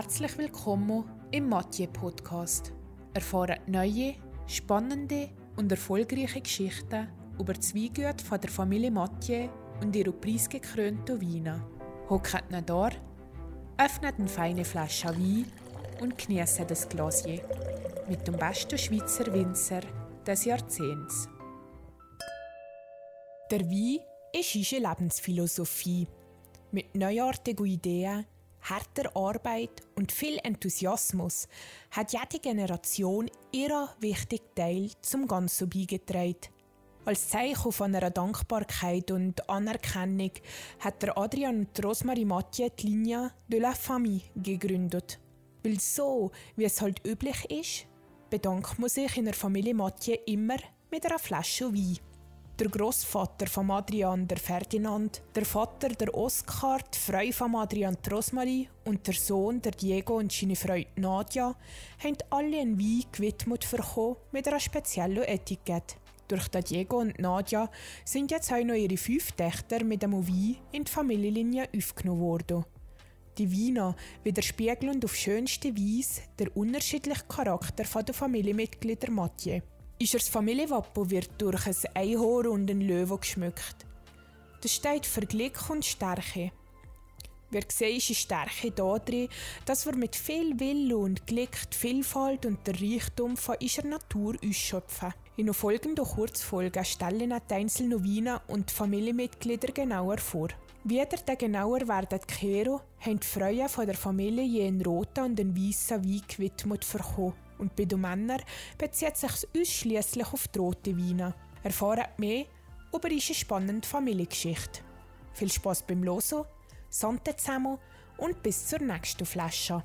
herzlich willkommen im Mathieu Podcast. Erfahren neue, spannende und erfolgreiche Geschichten über die Weingüte von der Familie Mathieu und ihre preisgekrönten Weine. Hockt ihn da, öffnet eine feine Flasche Wein und genießt das Glasier mit dem besten Schweizer Winzer des Jahrzehnts. Der Wein ist unsere Lebensphilosophie. Mit neuartigen Ideen harter Arbeit und viel Enthusiasmus hat jede Generation ihren wichtigen Teil zum Ganzen beigetragen. Als Zeichen von einer Dankbarkeit und Anerkennung hat der Adrian und Rosmarie Mathieu die Linie de la Famille gegründet. Weil so, wie es halt üblich ist, bedankt man sich in der Familie Mathieu immer mit einer Flasche Wein der Großvater von Adrian, der Ferdinand, der Vater, der Oskar, die Frau von Adrian, die Rosmarie und der Sohn, der Diego und seine Frau Nadja, haben alle einen Wein gewidmet bekommen mit einer speziellen Etikette. Durch den Diego und Nadja sind jetzt auch noch ihre fünf Töchter mit dem Wein in die Familienlinie aufgenommen worden. Die Weine widerspiegeln auf schönste Weise den unterschiedlichen Charakter der Familienmitglieder Mathieu. Unser Familienwappen wird durch ein Einhorn und einen Löwe geschmückt. Das steht für Glück und Stärke. Wir sehen unsere Stärke darin, dass wir mit viel Wille und Glück die Vielfalt und den Reichtum von unserer Natur ausschöpfen. In den folgenden Kurzfolgen stellen die einzelnen Weine und die Familienmitglieder genauer vor. Wieder den genauer werden Kero haben die Freunde von der Familie je einen roten und einen weißen Wein gewidmet bekommen und bei den Männern bezieht sich ausschließlich auf die rote Weine. Erfahren mehr über diese spannende Familiengeschichte. Viel Spaß beim Losen, Sante zusammen und bis zur nächsten Flasche.